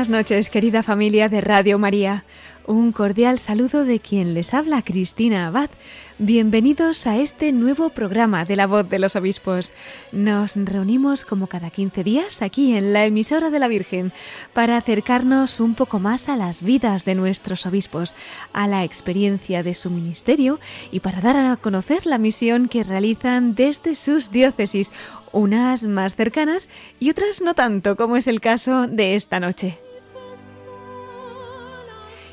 Buenas noches, querida familia de Radio María. Un cordial saludo de quien les habla, Cristina Abad. Bienvenidos a este nuevo programa de la voz de los obispos. Nos reunimos como cada 15 días aquí en la emisora de la Virgen para acercarnos un poco más a las vidas de nuestros obispos, a la experiencia de su ministerio y para dar a conocer la misión que realizan desde sus diócesis, unas más cercanas y otras no tanto, como es el caso de esta noche.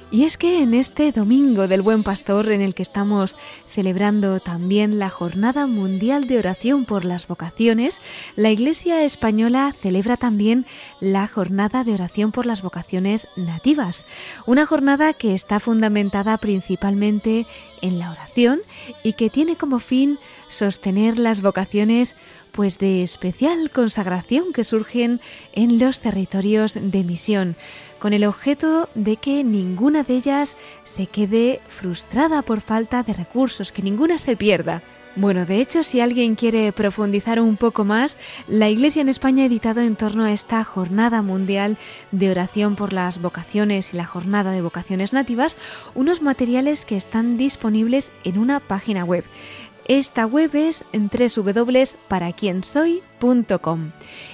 Y es que en este Domingo del Buen Pastor, en el que estamos celebrando también la Jornada Mundial de Oración por las Vocaciones, la Iglesia Española celebra también la Jornada de Oración por las Vocaciones Nativas, una jornada que está fundamentada principalmente en la oración y que tiene como fin sostener las vocaciones pues de especial consagración que surgen en los territorios de misión con el objeto de que ninguna de ellas se quede frustrada por falta de recursos, que ninguna se pierda. Bueno, de hecho, si alguien quiere profundizar un poco más, la Iglesia en España ha editado en torno a esta Jornada Mundial de Oración por las Vocaciones y la Jornada de Vocaciones Nativas unos materiales que están disponibles en una página web. Esta web es en www.paraquiensoy.com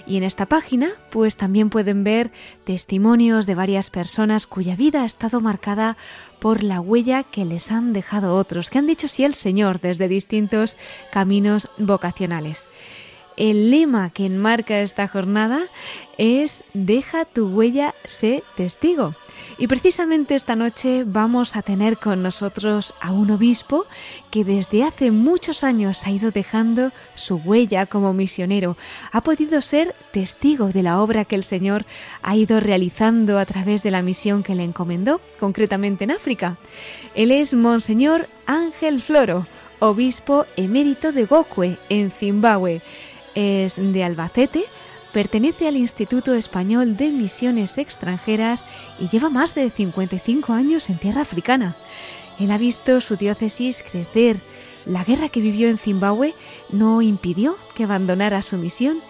y en esta página pues también pueden ver testimonios de varias personas cuya vida ha estado marcada por la huella que les han dejado otros, que han dicho sí al Señor desde distintos caminos vocacionales. El lema que enmarca esta jornada es Deja tu huella, sé testigo. Y precisamente esta noche vamos a tener con nosotros a un obispo que desde hace muchos años ha ido dejando su huella como misionero. Ha podido ser testigo de la obra que el Señor ha ido realizando a través de la misión que le encomendó, concretamente en África. Él es Monseñor Ángel Floro, obispo emérito de Gokwe, en Zimbabue. Es de Albacete, pertenece al Instituto Español de Misiones Extranjeras y lleva más de 55 años en tierra africana. Él ha visto su diócesis crecer. La guerra que vivió en Zimbabue no impidió que abandonara su misión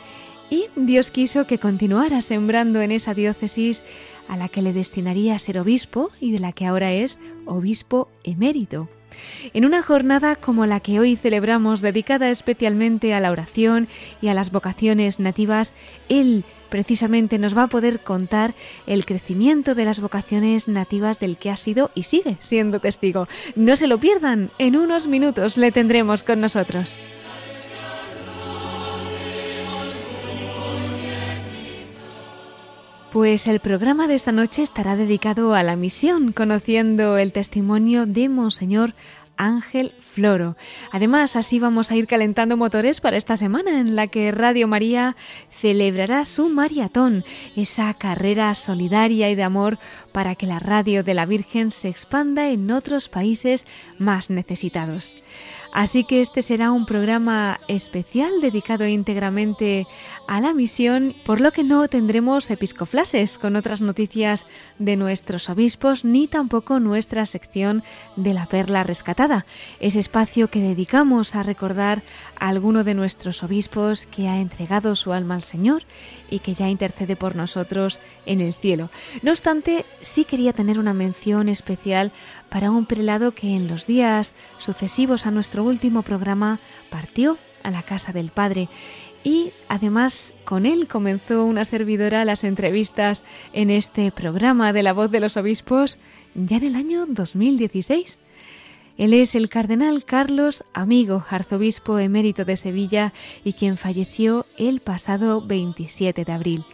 y Dios quiso que continuara sembrando en esa diócesis a la que le destinaría a ser obispo y de la que ahora es obispo emérito. En una jornada como la que hoy celebramos, dedicada especialmente a la oración y a las vocaciones nativas, Él precisamente nos va a poder contar el crecimiento de las vocaciones nativas del que ha sido y sigue siendo testigo. No se lo pierdan, en unos minutos le tendremos con nosotros. Pues el programa de esta noche estará dedicado a la misión, conociendo el testimonio de Monseñor Ángel Floro. Además, así vamos a ir calentando motores para esta semana en la que Radio María celebrará su maratón, esa carrera solidaria y de amor para que la radio de la Virgen se expanda en otros países más necesitados. Así que este será un programa especial dedicado íntegramente a la misión, por lo que no tendremos episcoflases con otras noticias de nuestros obispos ni tampoco nuestra sección de la perla rescatada, ese espacio que dedicamos a recordar a alguno de nuestros obispos que ha entregado su alma al Señor y que ya intercede por nosotros en el cielo. No obstante, sí quería tener una mención especial para un prelado que en los días sucesivos a nuestro último programa partió a la casa del Padre y además con él comenzó una servidora las entrevistas en este programa de la voz de los obispos ya en el año 2016. Él es el cardenal Carlos Amigo, arzobispo emérito de Sevilla y quien falleció el pasado 27 de abril.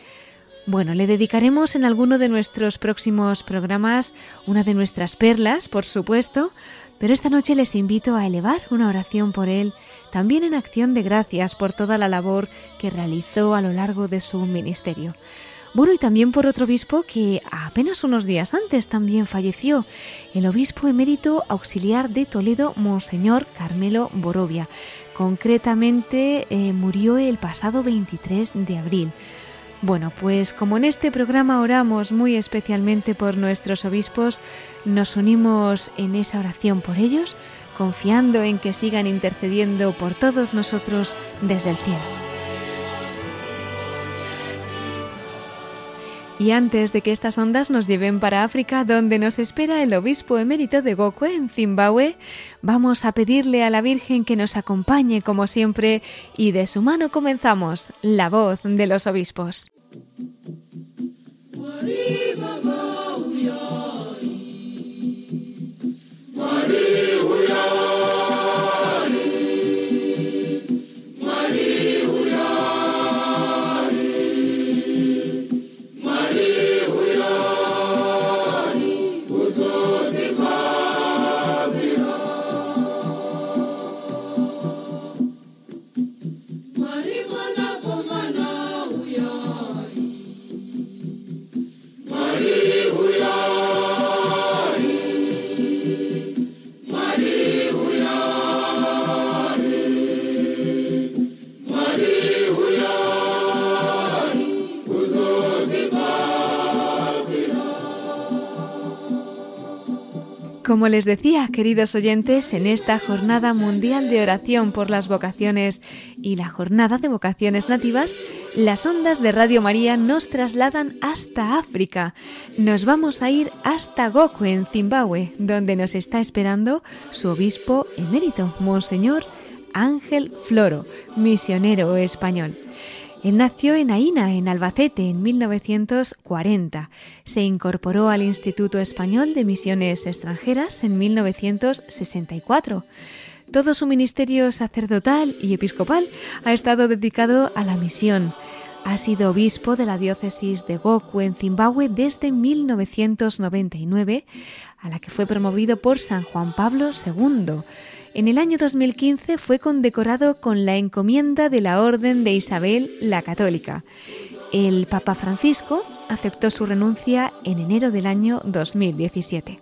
Bueno, le dedicaremos en alguno de nuestros próximos programas una de nuestras perlas, por supuesto, pero esta noche les invito a elevar una oración por él, también en acción de gracias por toda la labor que realizó a lo largo de su ministerio. Bueno, y también por otro obispo que apenas unos días antes también falleció, el obispo emérito auxiliar de Toledo, Monseñor Carmelo Borovia. Concretamente eh, murió el pasado 23 de abril. Bueno, pues como en este programa oramos muy especialmente por nuestros obispos, nos unimos en esa oración por ellos, confiando en que sigan intercediendo por todos nosotros desde el cielo. Y antes de que estas ondas nos lleven para África, donde nos espera el obispo emérito de Gokwe en Zimbabue, vamos a pedirle a la Virgen que nos acompañe como siempre y de su mano comenzamos la voz de los obispos. Como les decía, queridos oyentes, en esta Jornada Mundial de Oración por las Vocaciones y la Jornada de Vocaciones Nativas, las ondas de Radio María nos trasladan hasta África. Nos vamos a ir hasta Goku, en Zimbabue, donde nos está esperando su obispo emérito, Monseñor Ángel Floro, misionero español. Él nació en Aina, en Albacete, en 1940. Se incorporó al Instituto Español de Misiones Extranjeras en 1964. Todo su ministerio sacerdotal y episcopal ha estado dedicado a la misión. Ha sido obispo de la diócesis de Goku en Zimbabue desde 1999, a la que fue promovido por San Juan Pablo II. En el año 2015 fue condecorado con la encomienda de la Orden de Isabel la Católica. El Papa Francisco aceptó su renuncia en enero del año 2017.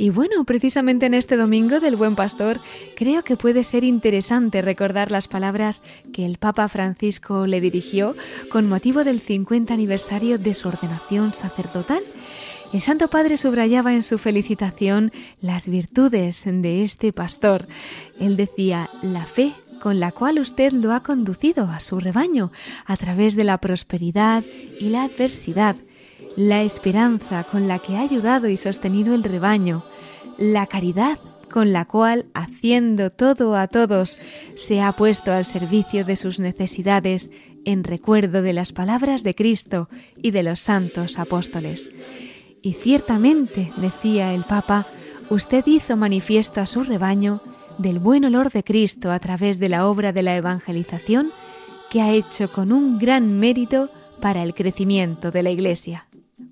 Y bueno, precisamente en este domingo del Buen Pastor, creo que puede ser interesante recordar las palabras que el Papa Francisco le dirigió con motivo del 50 aniversario de su ordenación sacerdotal el Santo Padre subrayaba en su felicitación las virtudes de este pastor. Él decía, la fe con la cual usted lo ha conducido a su rebaño a través de la prosperidad y la adversidad, la esperanza con la que ha ayudado y sostenido el rebaño, la caridad con la cual, haciendo todo a todos, se ha puesto al servicio de sus necesidades en recuerdo de las palabras de Cristo y de los santos apóstoles. Y ciertamente, decía el Papa, usted hizo manifiesto a su rebaño del buen olor de Cristo a través de la obra de la evangelización que ha hecho con un gran mérito para el crecimiento de la Iglesia.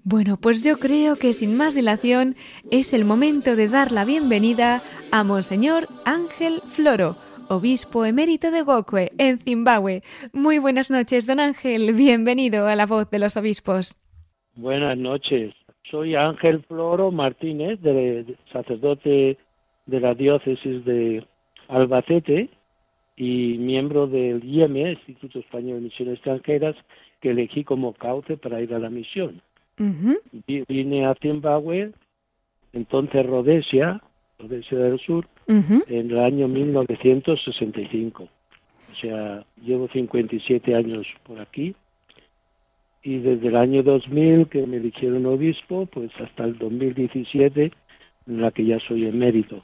Bueno, pues yo creo que sin más dilación es el momento de dar la bienvenida a Monseñor Ángel Floro, obispo emérito de Gokwe, en Zimbabue. Muy buenas noches, don Ángel. Bienvenido a la voz de los obispos. Buenas noches. Soy Ángel Floro Martínez, de, sacerdote de la diócesis de Albacete y miembro del IEME, Instituto Español de Misiones Extranjeras, que elegí como cauce para ir a la misión. Vine a Zimbabue, entonces Rhodesia, Rhodesia del Sur, en el año 1965. O sea, llevo 57 años por aquí y desde el año 2000 que me eligieron obispo, pues hasta el 2017 en la que ya soy emérito.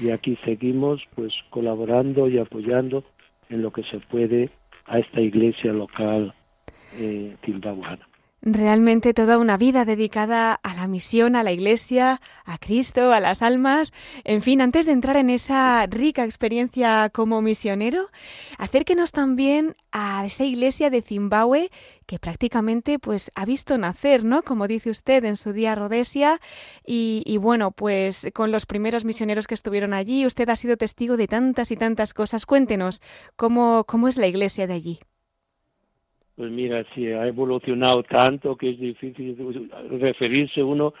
Y aquí seguimos pues colaborando y apoyando en lo que se puede a esta iglesia local eh, Realmente toda una vida dedicada a la misión, a la Iglesia, a Cristo, a las almas. En fin, antes de entrar en esa rica experiencia como misionero, acérquenos también a esa Iglesia de Zimbabue que prácticamente pues ha visto nacer, ¿no? Como dice usted en su día Rhodesia y, y bueno, pues con los primeros misioneros que estuvieron allí, usted ha sido testigo de tantas y tantas cosas. Cuéntenos cómo, cómo es la Iglesia de allí. Pues mira, si ha evolucionado tanto que es difícil referirse uno.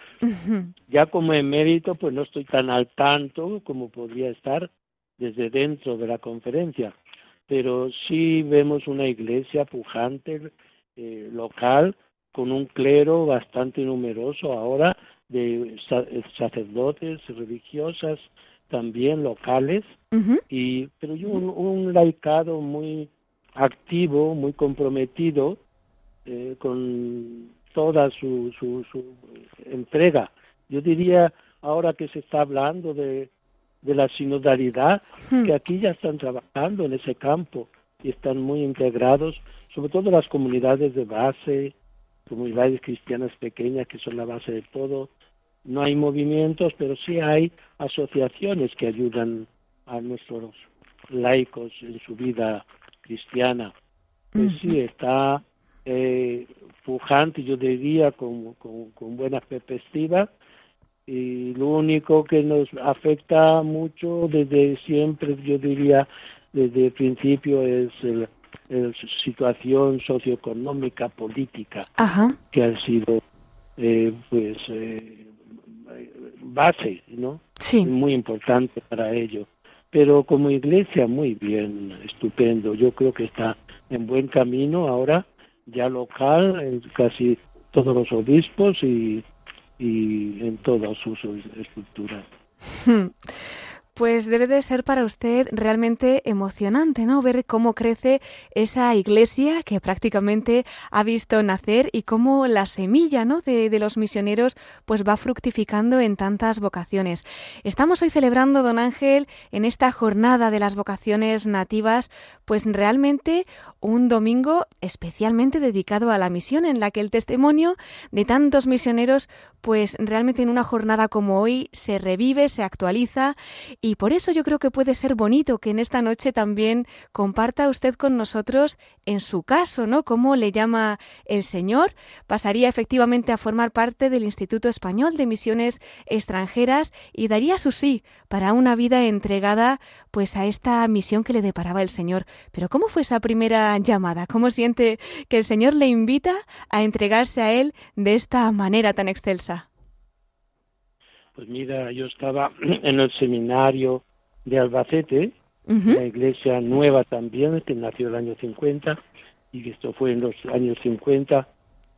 Ya como emérito, pues no estoy tan al tanto como podría estar desde dentro de la conferencia, pero sí vemos una iglesia pujante, eh, local, con un clero bastante numeroso ahora de sacerdotes, religiosas, también locales, y pero yo un, un laicado muy activo, muy comprometido eh, con toda su, su, su, entrega. Yo diría, ahora que se está hablando de, de la sinodalidad, hmm. que aquí ya están trabajando en ese campo y están muy integrados, sobre todo las comunidades de base, comunidades cristianas pequeñas que son la base de todo. No hay movimientos, pero sí hay asociaciones que ayudan a nuestros laicos en su vida cristiana. Pues sí, está eh, pujante, yo diría, con, con, buena perspectiva. Y lo único que nos afecta mucho desde siempre, yo diría, desde el principio, es la situación socioeconómica, política, que ha sido, eh, pues, eh, base, ¿no? Sí. Muy importante para ello pero como iglesia muy bien, estupendo. Yo creo que está en buen camino ahora, ya local, en casi todos los obispos y, y en todas sus estructuras. Pues debe de ser para usted realmente emocionante, ¿no? Ver cómo crece esa iglesia que prácticamente ha visto nacer y cómo la semilla, ¿no? De, de, los misioneros, pues va fructificando en tantas vocaciones. Estamos hoy celebrando, don Ángel, en esta jornada de las vocaciones nativas, pues realmente un domingo especialmente dedicado a la misión, en la que el testimonio de tantos misioneros, pues realmente en una jornada como hoy se revive, se actualiza y por eso yo creo que puede ser bonito que en esta noche también comparta usted con nosotros en su caso, ¿no? Cómo le llama el Señor. Pasaría efectivamente a formar parte del Instituto Español de Misiones Extranjeras y daría su sí para una vida entregada pues a esta misión que le deparaba el Señor. Pero ¿cómo fue esa primera llamada? ¿Cómo siente que el Señor le invita a entregarse a él de esta manera tan excelsa? Pues mira, yo estaba en el seminario de Albacete, la iglesia nueva también, que nació el año 50, y esto fue en los años 50,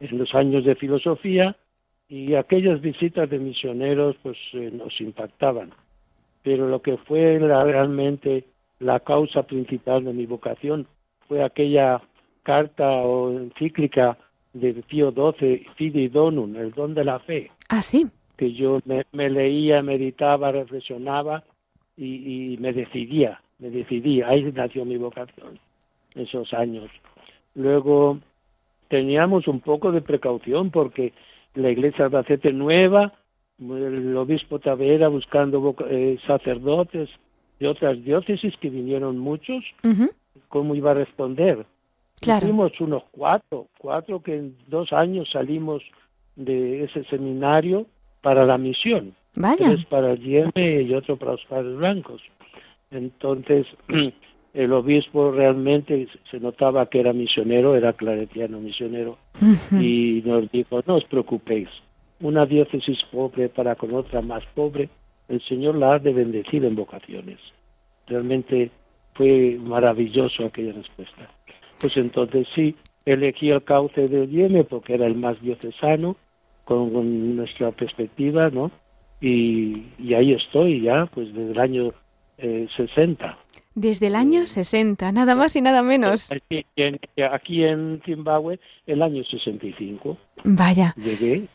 en los años de filosofía, y aquellas visitas de misioneros pues eh, nos impactaban. Pero lo que fue realmente la causa principal de mi vocación fue aquella carta o encíclica de Pío XII, Fidei Donum, el don de la fe. Ah, sí que yo me, leía, meditaba, reflexionaba y, me decidía, me decidía. Ahí nació mi vocación, esos años. Luego teníamos un poco de precaución porque la iglesia Albacete nueva, el obispo Tavera buscando eh, sacerdotes de otras diócesis que vinieron muchos, ¿cómo iba a responder? Claro. Unos cuatro, cuatro que en dos años salimos de ese seminario para la misión. Vaya. Tres para el Yeme y otro para los padres blancos. Entonces, el obispo realmente se notaba que era misionero, era claretiano misionero, y nos dijo, no os preocupéis, una diócesis pobre para con otra más pobre, el Señor la ha de bendecir en vocaciones. Realmente fue maravilloso aquella respuesta. Pues entonces sí, elegí el cauce del Yeme porque era el más diocesano, con, nuestra perspectiva, ¿no? Y, ahí estoy ya, pues desde el año eh, 60. Desde el año 60, nada más y nada menos. Aquí en, aquí en Zimbabue, el año 65. Vaya. Llegué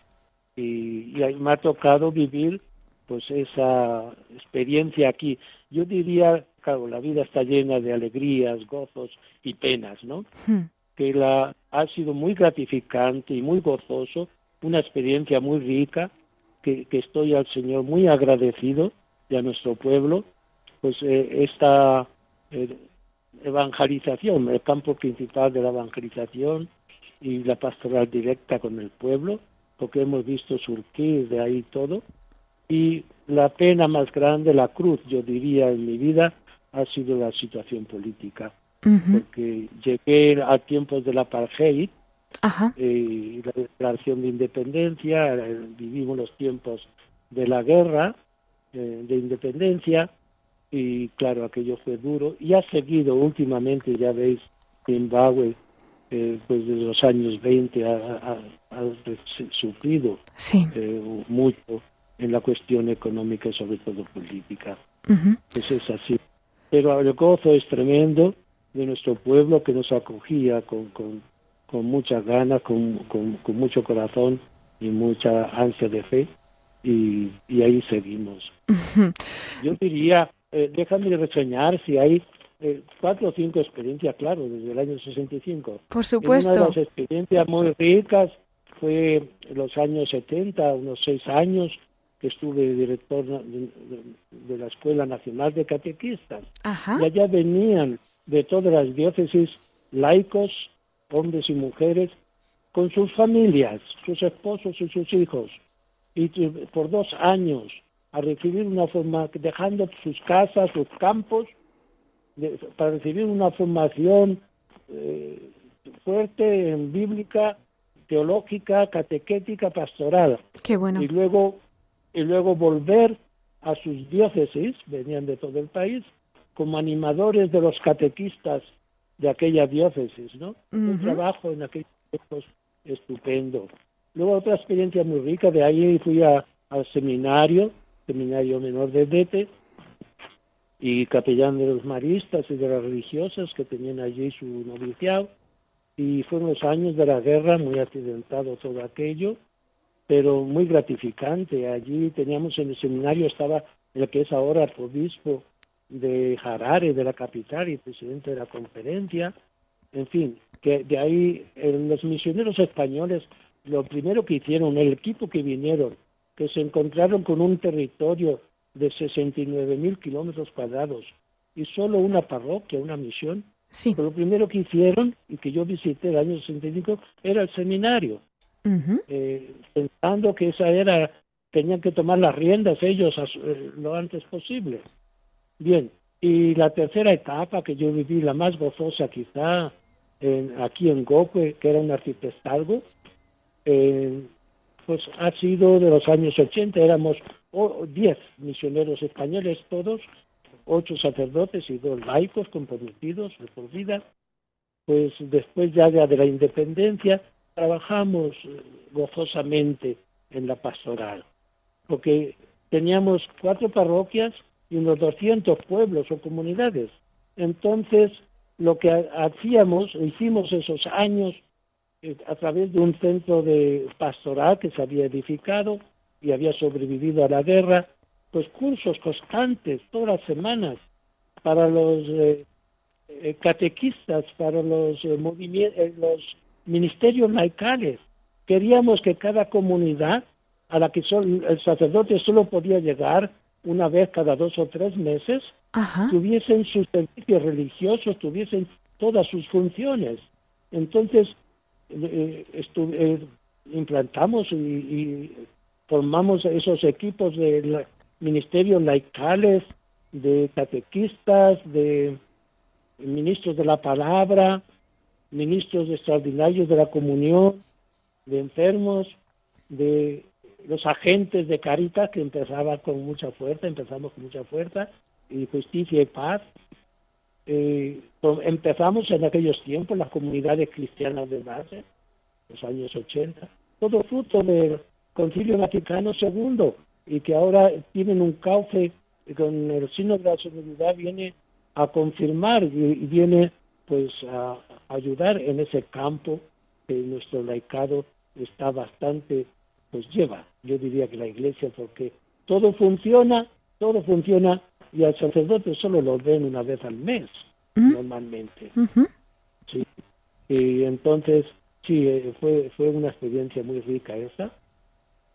y, y me ha tocado vivir pues esa experiencia aquí. Yo diría, claro, la vida está llena de alegrías, gozos y penas, ¿no? Hmm. Que la ha sido muy gratificante y muy gozoso una experiencia muy rica, que, estoy al Señor muy agradecido y a nuestro pueblo, pues eh, esta eh, evangelización, el campo principal de la evangelización y la pastoral directa con el pueblo, porque hemos visto surgir de ahí todo, y la pena más grande, la cruz, yo diría, en mi vida, ha sido la situación política. porque llegué a tiempos del apartheid, eh, la declaración de independencia, eh, vivimos los tiempos de la guerra eh, de independencia y claro, aquello fue duro y ha seguido últimamente, ya veis, Zimbabue, eh, pues desde los años 20 ha, sufrido mucho en la cuestión económica y sobre todo política. Eso es así. Pero el gozo es tremendo de nuestro pueblo que nos acogía con, con, con muchas ganas, con, con, mucho corazón y mucha ansia de fe y, y ahí seguimos. Yo diría, eh, déjame reseñar si hay eh, cuatro o cinco experiencias, claro, desde el año 65. Por supuesto. una de las experiencias muy ricas fue en los años 70, unos seis años, que estuve director de, la Escuela Nacional de Catequistas. Y allá venían de todas las diócesis laicos, hombres y mujeres, con sus familias, sus esposos y sus hijos, y por dos años a recibir una forma, dejando sus casas, sus campos, para recibir una formación eh, fuerte en bíblica, teológica, catequética, pastoral. Qué bueno. Y luego y luego volver a sus diócesis, venían de todo el país, como animadores de los catequistas de aquella diócesis, ¿no? Un trabajo en aquellos tiempos estupendo. Luego otra experiencia muy rica, de ahí fui a, al seminario, seminario menor de Dete, y capellán de los maristas y de las religiosas que tenían allí su noviciado, y fueron los años de la guerra, muy accidentado todo aquello, pero muy gratificante. Allí teníamos en el seminario, estaba el que es ahora el obispo de Harare, de la capital, y presidente de la conferencia. En fin, que de ahí los misioneros españoles, lo primero que hicieron, el equipo que vinieron, que se encontraron con un territorio de 69 mil kilómetros cuadrados y solo una parroquia, una misión, sí. lo primero que hicieron y que yo visité el año 65 era el seminario eh, pensando que esa era, tenían que tomar las riendas ellos eh, lo antes posible. Bien, y la tercera etapa que yo viví, la más gozosa quizá, en, aquí en Goque, que era un arciprestazgo, eh, pues ha sido de los años 80, éramos 10 misioneros españoles todos, ocho sacerdotes y dos laicos comprometidos de por vida, pues después ya de la independencia trabajamos gozosamente en la pastoral, porque teníamos cuatro parroquias y unos 200 pueblos o comunidades. Entonces, lo que hacíamos, hicimos esos años eh, a través de un centro de pastoral que se había edificado y había sobrevivido a la guerra, pues cursos constantes, todas las semanas, para los eh, eh, catequistas, para los movimientos, los ministerios laicales. Queríamos que cada comunidad a la que el sacerdote solo podía llegar una vez cada dos o tres meses, tuviesen sus servicios religiosos, tuviesen todas sus funciones. Entonces, eh, eh, implantamos y, formamos esos equipos de ministerios laicales, de catequistas, de ministros de la palabra, ministros extraordinarios de la comunión, de enfermos, de los agentes de Caritas, que empezaba con mucha fuerza, empezamos con mucha fuerza, y justicia y paz. Eh, empezamos en aquellos tiempos las comunidades cristianas de base, los años 80, todo fruto del Concilio Vaticano II, y que ahora tienen un cauce con el signo de la seguridad viene a confirmar y viene pues a ayudar en ese campo que nuestro laicado está bastante, pues lleva, yo diría que la iglesia, porque todo funciona, todo funciona y al sacerdote solo lo ven una vez al mes, normalmente. Sí. Y entonces, sí, eh, fue, fue una experiencia muy rica esa.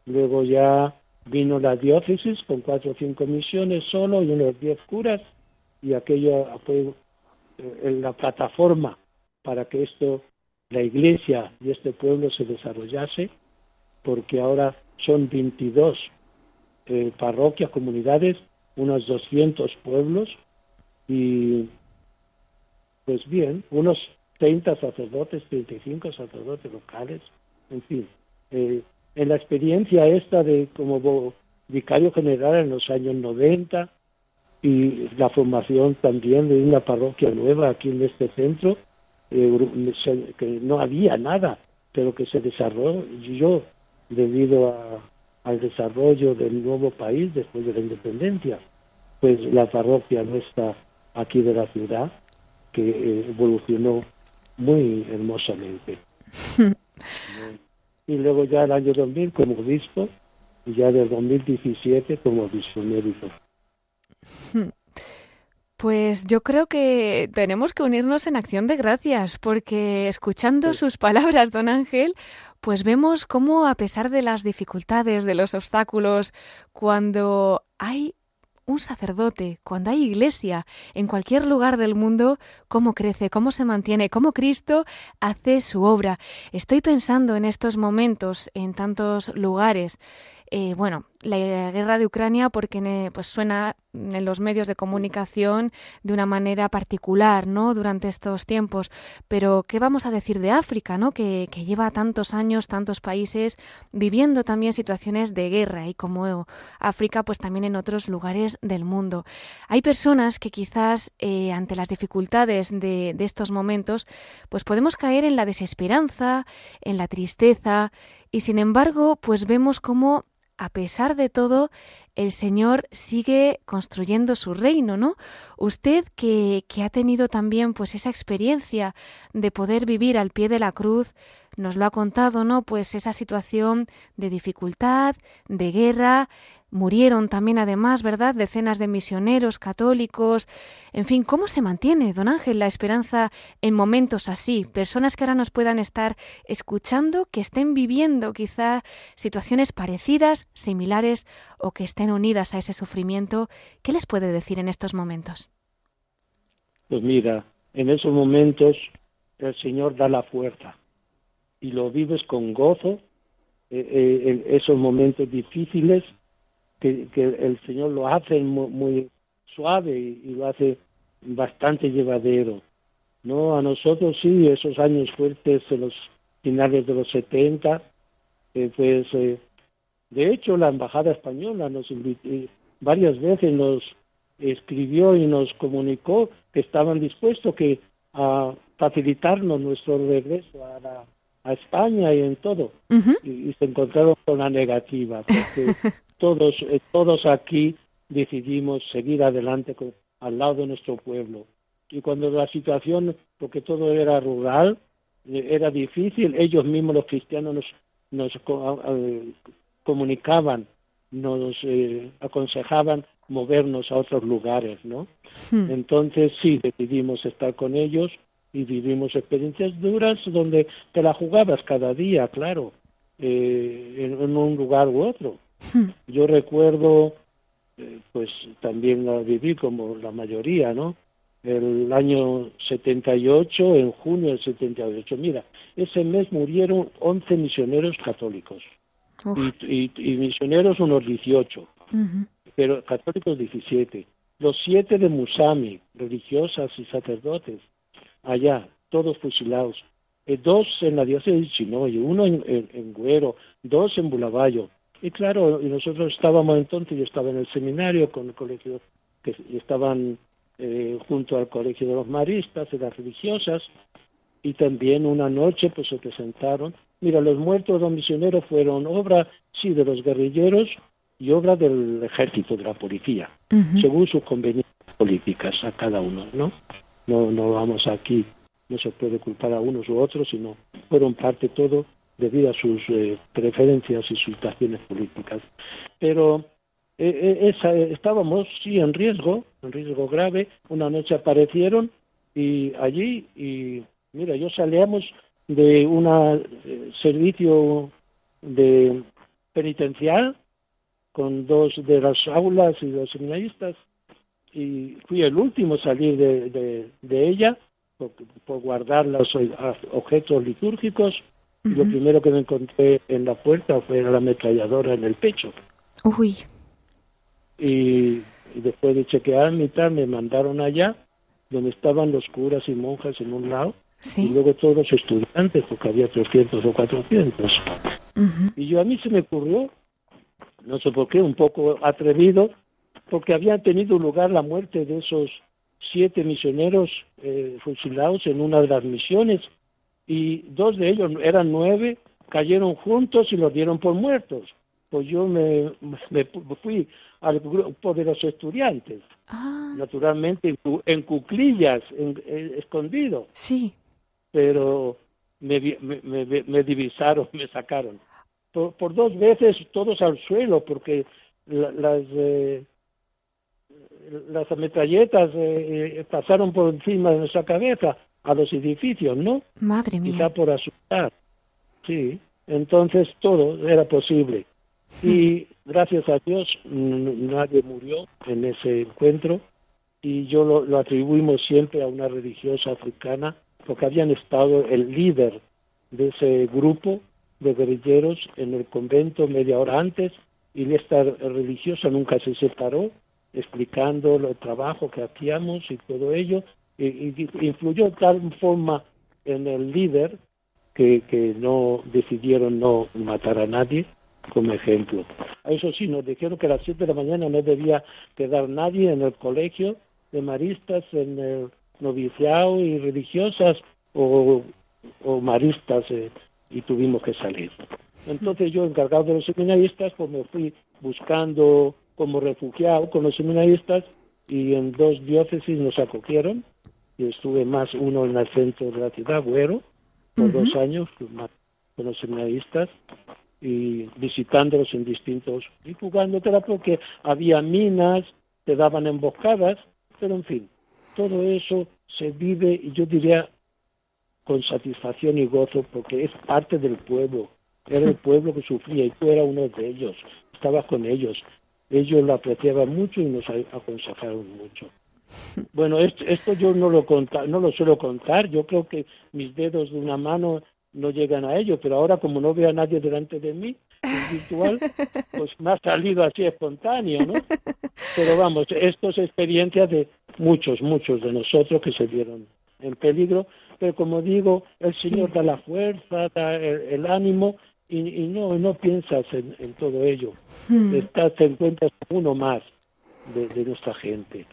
Luego ya vino la diócesis con cuatro o cinco misiones solo y unos diez curas y aquello fue en la plataforma para que esto, la iglesia y este pueblo se desarrollase, porque ahora son 22 eh, parroquias, comunidades, unos 200 pueblos y pues bien, unos 30 sacerdotes, 35 sacerdotes locales, en fin. Eh, en la experiencia esta de como vicario general en los años 90 y la formación también de una parroquia nueva aquí en este centro, eh, que no había nada, pero que se desarrolló debido al desarrollo del nuevo país después de la independencia. Pues la parroquia nuestra aquí de la ciudad, que eh, evolucionó muy hermosamente. y luego ya el año 2000 como obispo y ya del 2017 como obispo mérito. Pues yo creo que tenemos que unirnos en acción de gracias, porque escuchando sus palabras, don Ángel, pues vemos cómo a pesar de las dificultades, de los obstáculos, cuando hay un sacerdote, cuando hay iglesia en cualquier lugar del mundo, cómo crece, cómo se mantiene, cómo Cristo hace su obra. Estoy pensando en estos momentos en tantos lugares eh, bueno, la guerra de Ucrania porque pues suena en los medios de comunicación de una manera particular, ¿no? Durante estos tiempos. Pero, ¿qué vamos a decir de África, ¿no? Que, que lleva tantos años, tantos países viviendo también situaciones de guerra y como África, pues también en otros lugares del mundo. Hay personas que quizás eh, ante las dificultades de, de estos momentos, pues podemos caer en la desesperanza, en la tristeza y sin embargo, pues vemos cómo a pesar de todo, el Señor sigue construyendo su reino, ¿no? Usted que, que, ha tenido también pues esa experiencia de poder vivir al pie de la cruz, nos lo ha contado, ¿no? Pues esa situación de dificultad, de guerra, Murieron también, además, ¿verdad?, decenas de misioneros católicos. En fin, ¿cómo se mantiene, don Ángel, la esperanza en momentos así? Personas que ahora nos puedan estar escuchando, que estén viviendo quizá situaciones parecidas, similares o que estén unidas a ese sufrimiento. ¿Qué les puede decir en estos momentos? Pues mira, en esos momentos el Señor da la fuerza y lo vives con gozo eh, eh, en esos momentos difíciles que, el Señor lo hace muy, suave y, lo hace bastante llevadero. No, a nosotros sí, esos años fuertes en los finales de los 70, eh, pues eh, de hecho la embajada española nos invitó, varias veces nos escribió y nos comunicó que estaban dispuestos que a facilitarnos nuestro regreso a, a España y en todo y, y, se encontraron con la negativa porque todos, eh, todos aquí decidimos seguir adelante al lado de nuestro pueblo. Y cuando la situación, porque todo era rural, eh, era difícil, ellos mismos los cristianos nos, nos comunicaban, nos eh, aconsejaban movernos a otros lugares, ¿no? Hmm. Entonces sí, decidimos estar con ellos y vivimos experiencias duras donde te la jugabas cada día, claro, en, un lugar u otro. Hmm. Yo recuerdo, eh, pues también lo viví como la mayoría, ¿no? El año 78, en junio del 78. Mira, ese mes murieron 11 misioneros católicos y, y, misioneros unos 18, pero católicos 17. Los siete de Musami, religiosas y sacerdotes, allá, todos fusilados. Eh, dos en la diócesis de Chinoy, uno en, en, Güero, dos en Bulabayo, y claro, y nosotros estábamos entonces, yo estaba en el seminario con el colegio, que estaban eh, junto al colegio de los maristas, de las religiosas, y también una noche pues se presentaron. Mira, los muertos de los misioneros fueron obra, sí, de los guerrilleros y obra del ejército, de la policía, según sus conveniencias políticas a cada uno, ¿no? No, no vamos aquí, no se puede culpar a unos u otros, sino fueron parte todo debido a sus eh, preferencias y sus situaciones políticas. Pero eh, eh, estábamos, sí, en riesgo, en riesgo grave. Una noche aparecieron y allí, y mira, yo salíamos de un servicio de penitencial con dos de las aulas y dos seminaristas y fui el último a salir de, de, ella por, guardar los objetos litúrgicos lo primero que me encontré en la puerta fue la ametralladora en el pecho. Uy. Y, después de chequear mi tal, me mandaron allá donde estaban los curas y monjas en un lado y Sí. luego todos los estudiantes, porque había 300 o 400. Ujú. Y yo a mí se me ocurrió, no sé por qué, un poco atrevido, porque había tenido lugar la muerte de esos siete misioneros eh, fusilados en una de las misiones y dos de ellos, eran nueve, cayeron juntos y los dieron por muertos. Pues yo me, me fui al grupo de los estudiantes, Ah, naturalmente en, cu- en cuclillas, en- eh, escondido, sí. pero me, me, me- me divisaron, me sacaron. Por, por dos veces todos al suelo, porque la- las, eh, las ametralletas eh, eh, pasaron por encima de nuestra cabeza a los edificios, ¿no? Madre quizá mía. por asustar. Sí, entonces todo era posible. Y gracias a Dios nadie murió en ese encuentro y yo lo, lo atribuimos siempre a una religiosa africana porque habían estado el líder de ese grupo de guerrilleros en el convento media hora antes y esta religiosa nunca se separó explicando el trabajo que hacíamos y todo ello influyó de tal forma en el líder que, que no decidieron no matar a nadie como ejemplo. Eso sí, nos dijeron que a las 7 de la mañana no debía quedar nadie en el colegio de maristas, en el noviciado y religiosas o, o maristas eh, y tuvimos que salir. Entonces yo, encargado de los seminaristas, pues me fui buscando como refugiado con los seminaristas y en dos diócesis nos acogieron y estuve más uno en el centro de la ciudad, Güero, por dos años más con los seminaristas y visitándolos en distintos y jugándote porque había minas, te daban emboscadas, pero en fin, todo eso se vive y yo diría con satisfacción y gozo porque es parte del pueblo, era el pueblo que sufría y tú eras uno de ellos, estabas con ellos, ellos lo apreciaban mucho y nos aconsejaron mucho. Bueno, esto, esto yo no lo conta, no lo suelo contar. Yo creo que mis dedos de una mano no llegan a ello, pero ahora como no veo a nadie delante de mí, en virtual, pues me ha salido así espontáneo, ¿no? Pero vamos, esto es experiencia de muchos, muchos de nosotros que se vieron en peligro, pero como digo, el Sí. Señor da la fuerza, da el, el ánimo y, y no, no piensas en, en todo ello. Mm. Estás, te encuentras uno más de, de nuestra gente.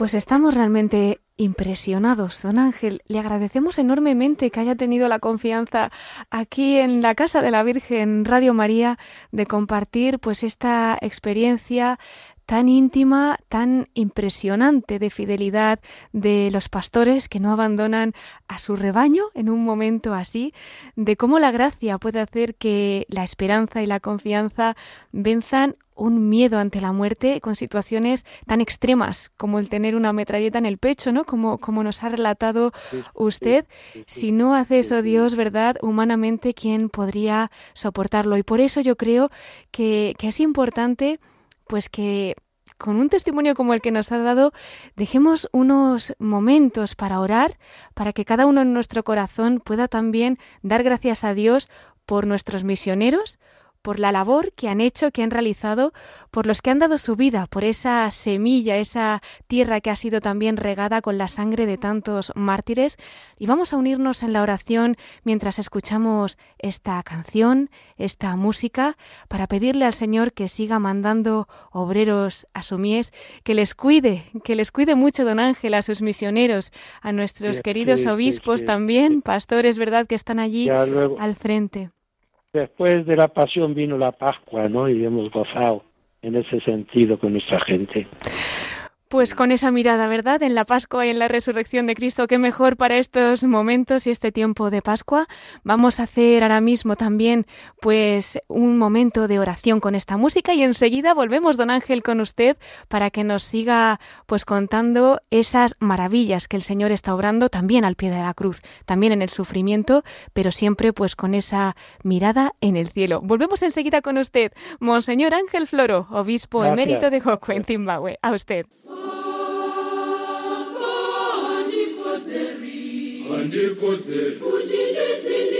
Pues estamos realmente impresionados, don Ángel. Le agradecemos enormemente que haya tenido la confianza aquí en la Casa de la Virgen Radio María de compartir pues esta experiencia tan íntima, tan impresionante de fidelidad de los pastores que no abandonan a su rebaño en un momento así, de cómo la gracia puede hacer que la esperanza y la confianza venzan un miedo ante la muerte con situaciones tan extremas como el tener una metralleta en el pecho, ¿no? Como, como nos ha relatado usted. Si no hace eso. Dios, ¿verdad? Humanamente, ¿quién podría soportarlo? Y por eso yo creo que, que es importante, pues que con un testimonio como el que nos ha dado, dejemos unos momentos para orar, para que cada uno en nuestro corazón pueda también dar gracias a Dios por nuestros misioneros, por la labor que han hecho, que han realizado, por los que han dado su vida, por esa semilla, esa tierra que ha sido también regada con la sangre de tantos mártires. Y vamos a unirnos en la oración mientras escuchamos esta canción, esta música, para pedirle al Señor que siga mandando obreros a su mies, que les cuide, que les cuide mucho, don Ángel, a sus misioneros, a nuestros Sí, queridos sí, obispos sí, también, pastores, ¿verdad?, que están allí al frente. Después de la pasión vino la Pascua, ¿no? Y hemos gozado en ese sentido con nuestra gente. Pues con esa mirada, ¿verdad? En la Pascua y en la resurrección de Cristo, qué mejor para estos momentos y este tiempo de Pascua. Vamos a hacer ahora mismo también, pues, un momento de oración con esta música y enseguida volvemos, don Ángel, con usted para que nos siga, pues, contando esas maravillas que el Señor está obrando también al pie de la cruz, también en el sufrimiento, pero siempre, pues, con esa mirada en el cielo. Volvemos enseguida con usted, Monseñor Ángel Floro, obispo Gracias. emérito de Jocue, en Zimbabue. A usted. handikodzeri kuti nditsindiwe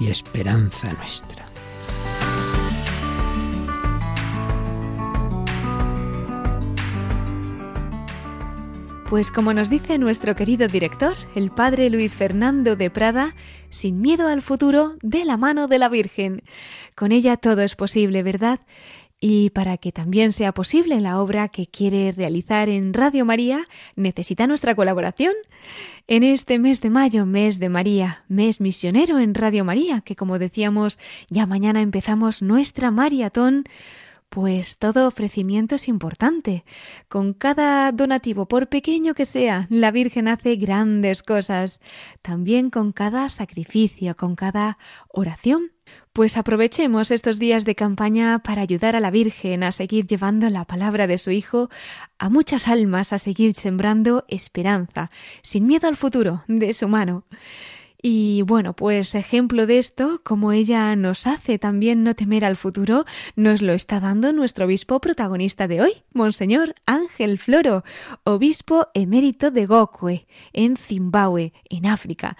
y esperanza nuestra. Pues como nos dice nuestro querido director, el padre Luis Fernando de Prada, sin miedo al futuro, de la mano de la Virgen. Con ella todo es posible, ¿verdad? Y para que también sea posible la obra que quiere realizar en Radio María, necesita nuestra colaboración. En este mes de mayo, mes de María, mes misionero en Radio María, que como decíamos, ya mañana empezamos nuestra maratón, pues todo ofrecimiento es importante. Con cada donativo, por pequeño que sea, la Virgen hace grandes cosas. También con cada sacrificio, con cada oración. Pues aprovechemos estos días de campaña para ayudar a la Virgen a seguir llevando la palabra de su Hijo a muchas almas, a seguir sembrando esperanza, sin miedo al futuro, de su mano. Y bueno, pues ejemplo de esto, como ella nos hace también no temer al futuro, nos lo está dando nuestro obispo protagonista de hoy, Monseñor Ángel Floro, obispo emérito de Gokwe, en Zimbabue, en África.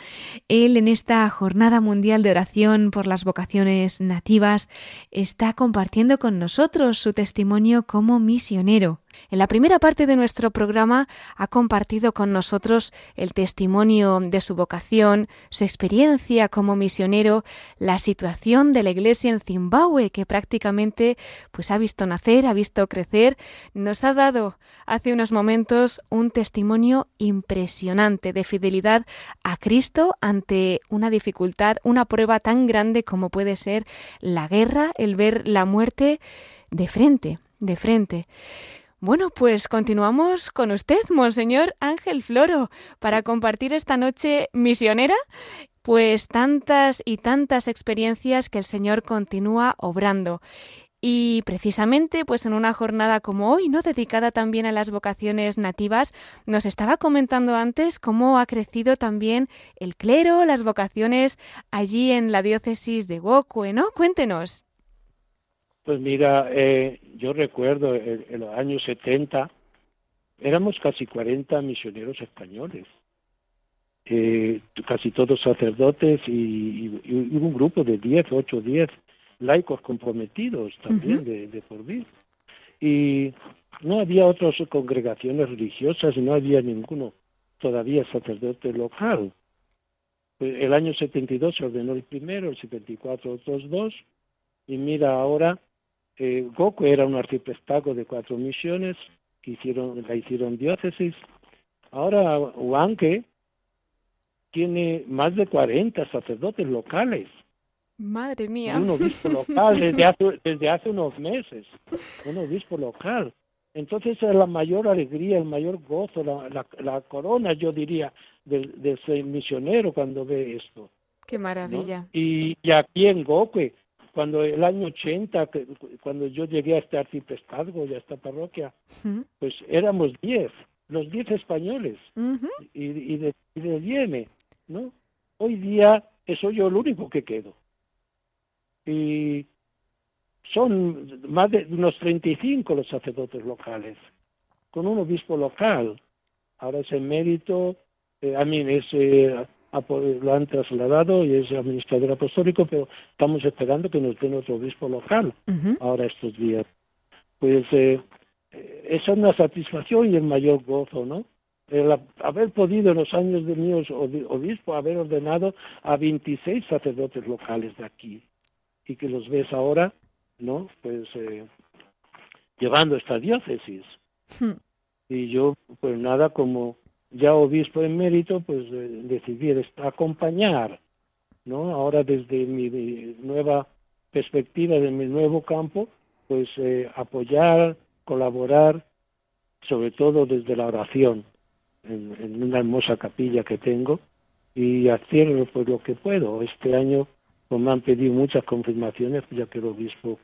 Él en esta jornada mundial de oración por las vocaciones nativas está compartiendo con nosotros su testimonio como misionero. En la primera parte de nuestro programa ha compartido con nosotros el testimonio de su vocación, su experiencia como misionero, la situación de la Iglesia en Zimbabue que prácticamente pues ha visto nacer, ha visto crecer, nos ha dado hace unos momentos un testimonio impresionante de fidelidad a Cristo ante una dificultad, una prueba tan grande como puede ser la guerra, el ver la muerte de frente, de frente. Bueno, pues continuamos con usted, Monseñor Ángel Floro, para compartir esta noche misionera, pues tantas y tantas experiencias que el Señor continúa obrando. Y precisamente, pues en una jornada como hoy, ¿no? Dedicada también a las vocaciones nativas, nos estaba comentando antes cómo ha crecido también el clero, las vocaciones allí en la diócesis de Gokue, ¿no? Cuéntenos. Pues mira, eh, yo recuerdo en, en, los años 70 éramos casi 40 misioneros españoles, eh, casi todos sacerdotes y, y, y, un grupo de 10, 8, 10 laicos comprometidos también uh -huh. de, de, por vida. Y no había otras congregaciones religiosas, no había ninguno todavía sacerdote local. El año 72 se ordenó el primero, el 74 otros dos, y mira ahora, eh, Goku era un arciprestazgo de cuatro misiones, que hicieron, la hicieron diócesis. Ahora Huanque tiene más de 40 sacerdotes locales. Madre mía. Un obispo local desde hace, desde hace unos meses. Un obispo local. Entonces es la mayor alegría, el mayor gozo, la, la, la corona, yo diría, de, de, ser misionero cuando ve esto. Qué maravilla. ¿no? Y, y, aquí en Goque, cuando el año 80, que, cuando yo llegué a este arciprestazgo y a esta parroquia, uh -huh. pues éramos 10, los 10 españoles, uh -huh. y, y, de, y ¿no? Hoy día soy yo el único que quedo y son más de unos 35 los sacerdotes locales, con un obispo local. Ahora es emérito, eh, a mí es, eh, lo han trasladado y es administrador apostólico, pero estamos esperando que nos den otro obispo local uh -huh. ahora estos días. Pues eh, esa es una satisfacción y el mayor gozo, ¿no? El haber podido en los años de mi obispo haber ordenado a 26 sacerdotes locales de aquí y que los ves ahora, ¿no? Pues eh, llevando esta diócesis. Hmm. Y yo, pues nada, como ya obispo en mérito, pues eh, decidí acompañar, ¿no? Ahora desde mi nueva perspectiva, de mi nuevo campo, pues eh, apoyar, colaborar, sobre todo desde la oración, en, en, una hermosa capilla que tengo, y hacer pues lo que puedo. Este año pues me han pedido muchas confirmaciones, ya que el obispo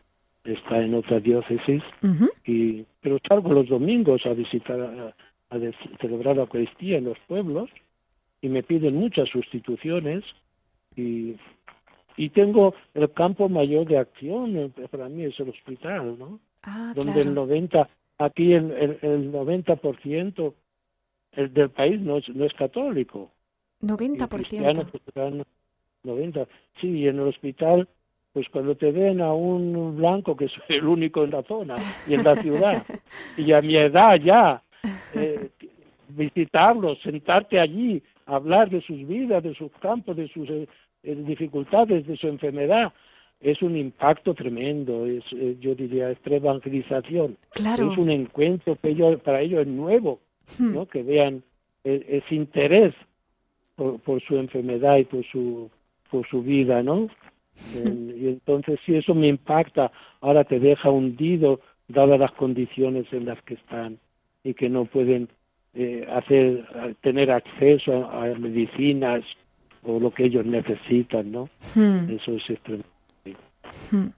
está en otra diócesis, uh -huh. y pero salgo los domingos a visitar, a, a celebrar la Eucaristía en los pueblos, y me piden muchas sustituciones, y, y tengo el campo mayor de acción, para mí es el hospital, ¿no? Ah, Donde claro. el 90, aquí el, el, el 90% el del país no es, no es católico. 90%. 90. Sí, y en el hospital, pues cuando te ven a un blanco, que soy el único en la zona y en la ciudad, y a mi edad ya, eh, visitarlos, sentarte allí, hablar de sus vidas, de sus campos, de sus eh, dificultades, de su enfermedad, es un impacto tremendo, es, eh, yo diría, es evangelización. Claro. Es un encuentro que ellos, para ellos es nuevo, hmm. ¿no? Que vean ese interés por, por su enfermedad y por su por su vida, ¿no? Eh, y entonces si eso me impacta, ahora te deja hundido dadas las condiciones en las que están y que no pueden eh, hacer tener acceso a, a, medicinas o lo que ellos necesitan, ¿no? Hmm. Eso es extremo. Hmm.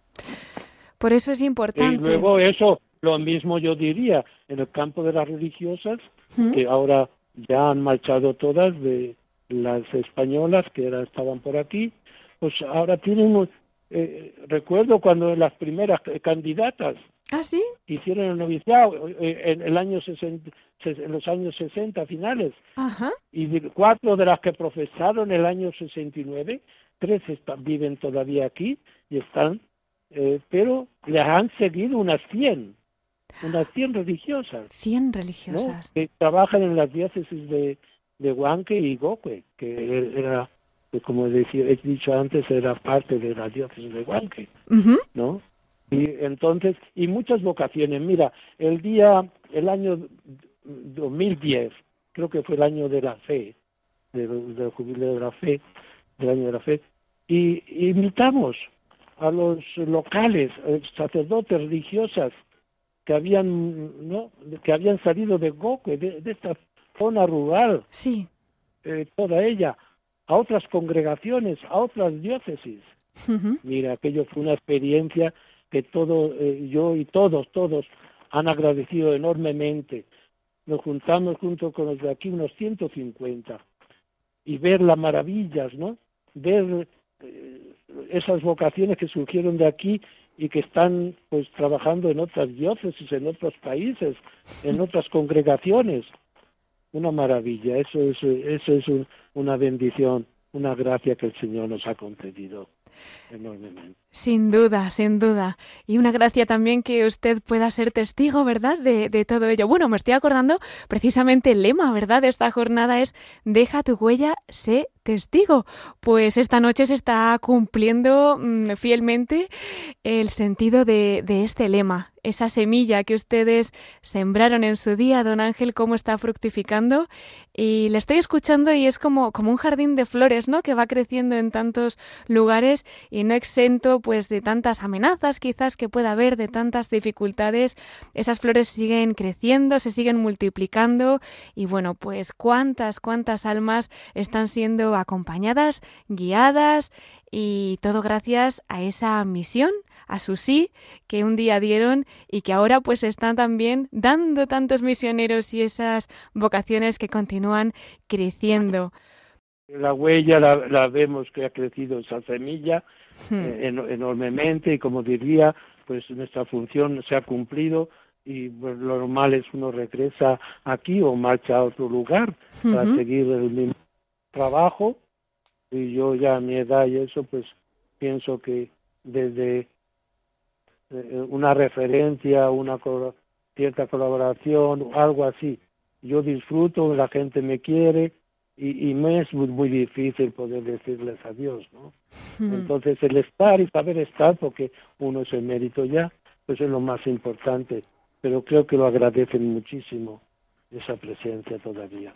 Por eso es importante. Y luego eso, lo mismo yo diría, en el campo de las religiosas, hmm. que ahora ya han marchado todas de las españolas que era, estaban por aquí, pues ahora tienen, eh, recuerdo cuando las primeras candidatas ¿Ah, sí? hicieron el noviciado eh, en el año 60, en los años 60 finales, Ajá. y cuatro de las que profesaron el año 69, tres están, viven todavía aquí y están, eh, pero les han seguido unas 100, unas 100 religiosas. 100 religiosas. ¿no? Que trabajan en las diócesis de, de Huanque y Goque, que era, como decía, he dicho antes, era parte de la diócesis de Huanque, uh -huh. ¿no? Y entonces, y muchas vocaciones. Mira, el día, el año 2010, creo que fue el año de la fe, del, del jubileo de la fe, del año de la fe, y invitamos a los locales, sacerdotes religiosas que habían, ¿no? que habían salido de Goque, de, de esta zona rural, sí. eh, toda ella, a otras congregaciones, a otras diócesis. Uh -huh. Mira, aquello fue una experiencia que todo, eh, yo y todos, todos han agradecido enormemente. Nos juntamos junto con los de aquí unos 150 y ver las maravillas, ¿no? Ver eh, esas vocaciones que surgieron de aquí y que están pues trabajando en otras diócesis, en otros países, en otras congregaciones. Una maravilla, eso es, eso es una bendición, una gracia que el Señor nos ha concedido enormemente. Sin duda, sin duda. Y una gracia también que usted pueda ser testigo, ¿verdad?, de, de, todo ello. Bueno, me estoy acordando precisamente el lema, ¿verdad?, de esta jornada es Deja tu huella, sé testigo. Pues esta noche se está cumpliendo mm, fielmente el sentido de, de, este lema, esa semilla que ustedes sembraron en su día, don Ángel, cómo está fructificando. Y le estoy escuchando y es como, como un jardín de flores, ¿no?, que va creciendo en tantos lugares y no exento pues de tantas amenazas quizás que pueda haber, de tantas dificultades, esas flores siguen creciendo, se siguen multiplicando y bueno, pues cuántas, cuántas almas están siendo acompañadas, guiadas y todo gracias a esa misión, a su sí que un día dieron y que ahora pues están también dando tantos misioneros y esas vocaciones que continúan creciendo. La huella la vemos que ha crecido esa semilla Hmm. Eh, enormemente y como diría, pues nuestra función se ha cumplido y pues, lo normal es uno regresa aquí o marcha a otro lugar para seguir el mismo trabajo y yo ya a mi edad y eso pues pienso que desde eh, una referencia, una cierta colaboración, algo así. Yo disfruto, la gente me quiere, y, y me es muy, muy, difícil poder decirles adiós, ¿no? Entonces el estar y saber estar, porque uno es el mérito ya, pues es lo más importante, pero creo que lo agradecen muchísimo esa presencia todavía.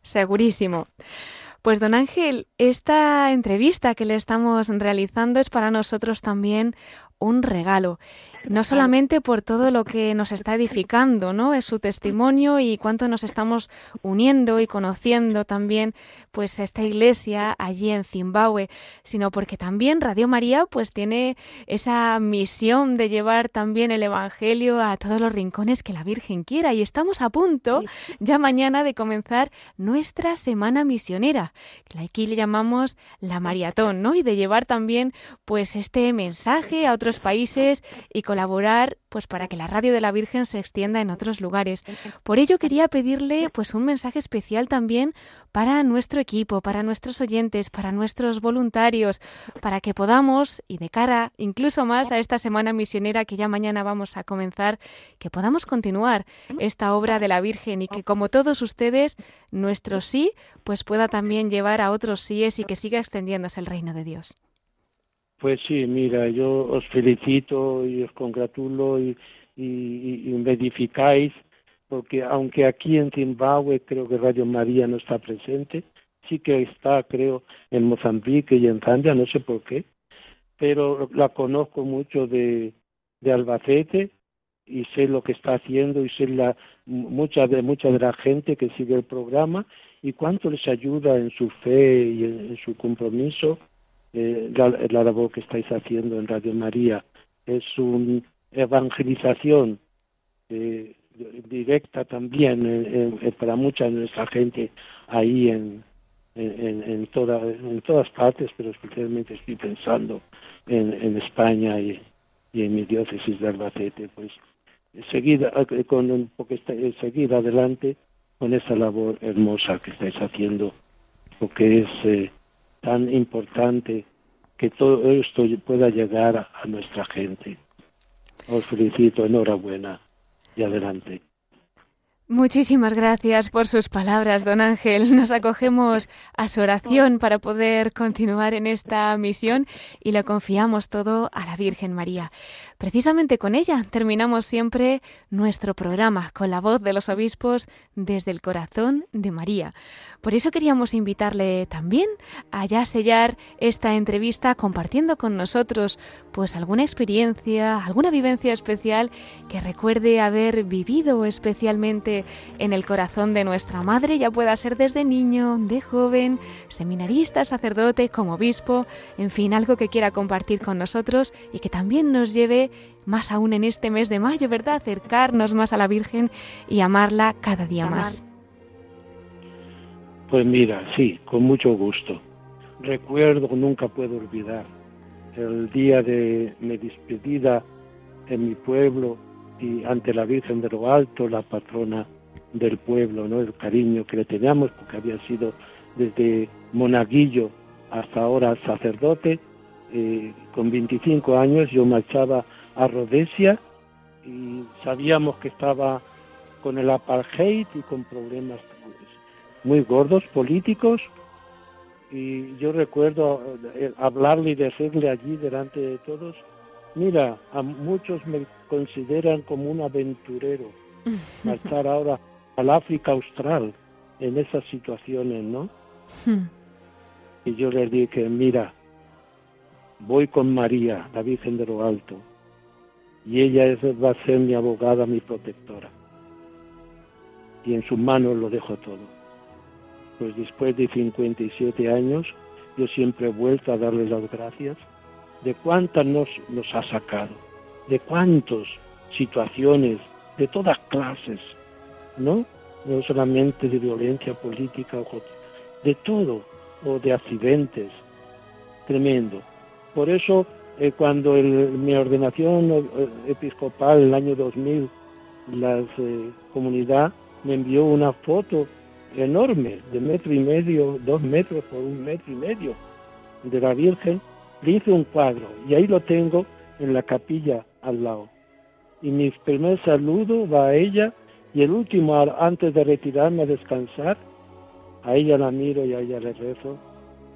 Segurísimo. Pues don Ángel, esta entrevista que le estamos realizando es para nosotros también un regalo no solamente por todo lo que nos está edificando, ¿no? Es su testimonio y cuánto nos estamos uniendo y conociendo también, pues, esta iglesia allí en Zimbabue, sino porque también Radio María, pues, tiene esa misión de llevar también el Evangelio a todos los rincones que la Virgen quiera. Y estamos a punto, ya mañana, de comenzar nuestra semana misionera, que aquí le llamamos la maratón, ¿no? Y de llevar también, pues, este mensaje a otros países y colaborar pues para que la radio de la Virgen se extienda en otros lugares. Por ello quería pedirle pues un mensaje especial también para nuestro equipo, para nuestros oyentes, para nuestros voluntarios, para que podamos y de cara incluso más a esta semana misionera que ya mañana vamos a comenzar, que podamos continuar esta obra de la Virgen y que como todos ustedes nuestro sí pues pueda también llevar a otros síes y que siga extendiéndose el reino de Dios. Pues sí, mira, yo os felicito y os congratulo y, y, me edificáis, porque aunque aquí en Zimbabue creo que Radio María no está presente, sí que está, creo, en Mozambique y en Zambia, no sé por qué, pero la conozco mucho de, Albacete y sé lo que está haciendo y sé la mucha de mucha de la gente que sigue el programa y cuánto les ayuda en su fe y en su compromiso eh, la, labor que estáis haciendo en Radio María. Es una evangelización eh, directa también eh, para mucha de nuestra gente ahí en, en, en, toda, en todas partes, pero especialmente estoy pensando en, en España y, en mi diócesis de Albacete. Pues seguir, con, porque seguir adelante con esa labor hermosa que estáis haciendo, porque es tan importante que todo esto pueda llegar a, nuestra gente. Os felicito, enhorabuena y adelante. Muchísimas gracias por sus palabras, don Ángel. Nos acogemos a su oración para poder continuar en esta misión y lo confiamos todo a la Virgen María. Precisamente con ella terminamos siempre nuestro programa, con la voz de los obispos desde el corazón de María. Por eso queríamos invitarle también a ya sellar esta entrevista compartiendo con nosotros pues alguna experiencia, alguna vivencia especial que recuerde haber vivido especialmente en el corazón de nuestra madre, ya pueda ser desde niño, de joven, seminarista, sacerdote, como obispo, en fin, algo que quiera compartir con nosotros y que también nos lleve más aún en este mes de mayo, ¿verdad? Acercarnos más a la Virgen y amarla cada día más. Pues mira, sí, con mucho gusto. Recuerdo, nunca puedo olvidar, el día de mi despedida en mi pueblo y ante la Virgen de lo Alto, la patrona del pueblo, ¿no? El cariño que le teníamos porque había sido desde monaguillo hasta ahora sacerdote. Eh, con 25 años yo marchaba a Rhodesia y sabíamos que estaba con el apartheid y con problemas muy gordos políticos y yo recuerdo eh, hablarle y decirle allí delante de todos, mira, a muchos me consideran como un aventurero, marchar ahora al África Austral en esas situaciones, ¿no? Y yo les dije, mira, voy con María, la Virgen de lo Alto, y ella va a ser mi abogada, mi protectora. Y en sus manos lo dejo todo. Pues después de 57 años, yo siempre he vuelto a darle las gracias de cuántas nos, nos ha sacado, de cuántas situaciones, de todas clases, ¿no? No solamente de violencia política, de todo, o de accidentes, tremendo. Por eso, eh, cuando mi ordenación eh, episcopal en el año 2000, la eh, comunidad me envió una foto enorme, de metro y medio, dos metros por un metro y medio, de la Virgen, le hice un cuadro y ahí lo tengo en la capilla al lado. Y mi primer saludo va a ella y el último, antes de retirarme a descansar, a ella la miro y a ella le rezo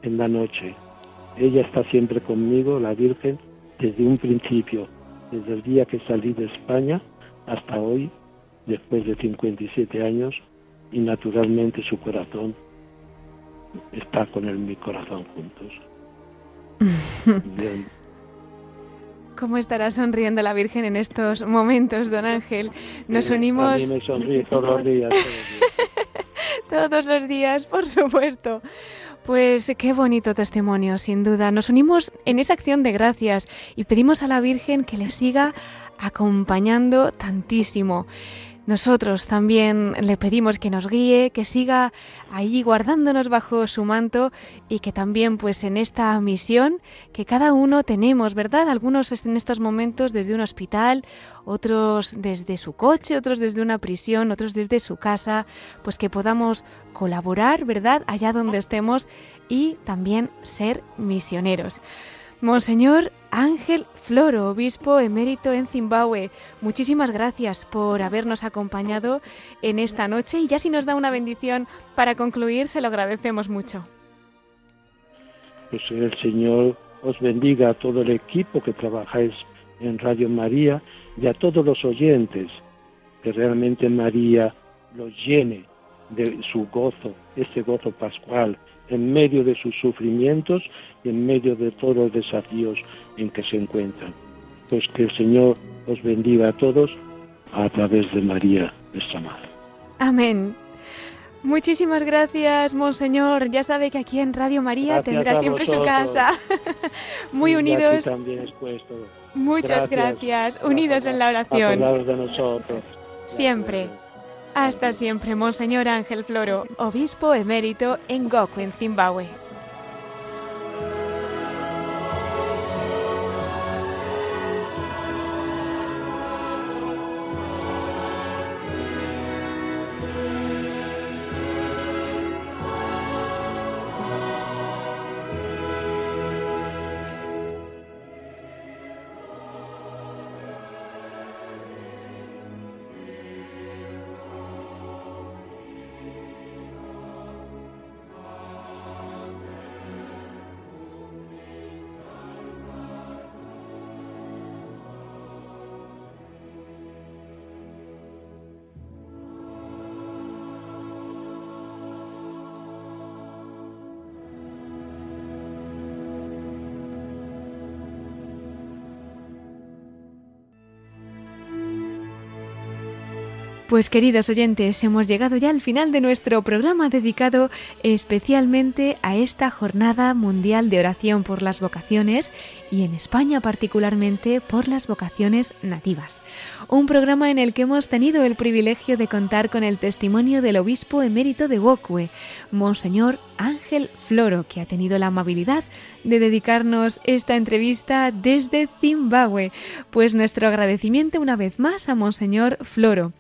en la noche. Ella está siempre conmigo, la Virgen, desde un principio, desde el día que salí de España hasta hoy, después de 57 años, y naturalmente su corazón está con el, mi corazón juntos. ¿Cómo estará sonriendo la Virgen en estos momentos, don Ángel? Nos unimos... A mí me sonríe todos los días. todos los días, por supuesto. Pues qué bonito testimonio, sin duda. Nos unimos en esa acción de gracias y pedimos a la Virgen que le siga acompañando tantísimo. Nosotros también le pedimos que nos guíe, que siga ahí guardándonos bajo su manto y que también pues en esta misión que cada uno tenemos, ¿verdad? Algunos en estos momentos desde un hospital, otros desde su coche, otros desde una prisión, otros desde su casa, pues que podamos colaborar, ¿verdad? Allá donde estemos y también ser misioneros. Monseñor Ángel Floro, obispo emérito en Zimbabue, muchísimas gracias por habernos acompañado en esta noche y ya si nos da una bendición para concluir, se lo agradecemos mucho. Pues el Señor os bendiga a todo el equipo que trabajáis en Radio María y a todos los oyentes, que realmente María los llene de su gozo, ese gozo pascual, en medio de sus sufrimientos y en medio de todos los desafíos en que se encuentran. Pues que el Señor os bendiga a todos a través de María, nuestra Madre. Amén. Muchísimas gracias, Monseñor. Ya sabe que aquí en Radio María tendrá siempre su casa. Muy unidos. También Muchas gracias. Unidos en la oración. de nosotros. Siempre. Hasta siempre, Monseñor Ángel Floro, obispo emérito en Goku, en Zimbabue. Pues queridos oyentes, hemos llegado ya al final de nuestro programa dedicado especialmente a esta Jornada Mundial de Oración por las Vocaciones y en España particularmente por las vocaciones nativas. Un programa en el que hemos tenido el privilegio de contar con el testimonio del obispo emérito de Wokwe, Monseñor Ángel Floro, que ha tenido la amabilidad de dedicarnos esta entrevista desde Zimbabue. Pues nuestro agradecimiento una vez más a Monseñor Floro.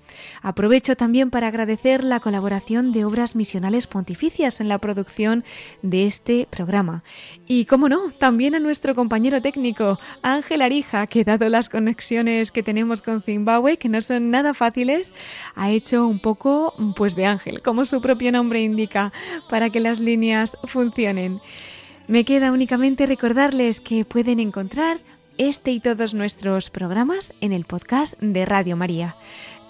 Aprovecho también para agradecer la colaboración de Obras Misionales Pontificias en la producción de este programa. Y, como no, también a nuestro compañero técnico, Ángel Arija, que dado las conexiones que tenemos con Zimbabue, que no son nada fáciles, ha hecho un poco pues de ángel, como su propio nombre indica, para que las líneas funcionen. Me queda únicamente recordarles que pueden encontrar este y todos nuestros programas en el podcast de Radio María.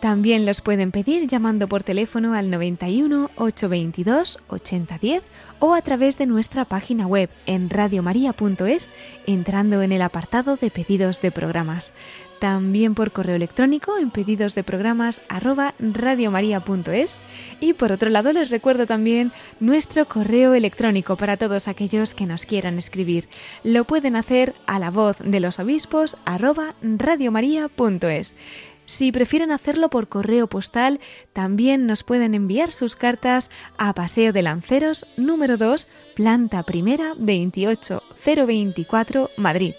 También los pueden pedir llamando por teléfono al 91 822 8010 o a través de nuestra página web en radiomaria.es entrando en el apartado de pedidos de programas también por correo electrónico en pedidos de programas arroba radiomaria.es y por otro lado les recuerdo también nuestro correo electrónico para todos aquellos que nos quieran escribir. Lo pueden hacer a la voz de los obispos arroba radiomaria.es. Si prefieren hacerlo por correo postal, también nos pueden enviar sus cartas a Paseo de Lanceros número 2, planta primera 28024, Madrid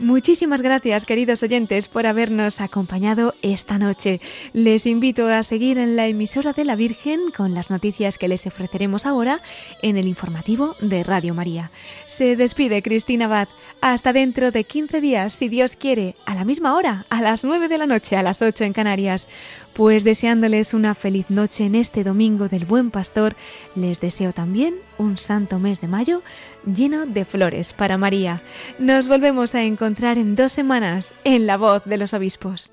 Muchísimas gracias, queridos oyentes, por habernos acompañado esta noche. Les invito a seguir en la emisora de la Virgen con las noticias que les ofreceremos ahora en el informativo de Radio María. Se despide Cristina Abad. Hasta dentro de 15 días, si Dios quiere, a la misma hora, a las 9 de la noche, a las 8 en Canarias. Pues deseándoles una feliz noche en este domingo del Buen Pastor, les deseo también un santo mes de mayo lleno de flores para María. Nos volvemos a encontrar en dos semanas en La Voz de los Obispos.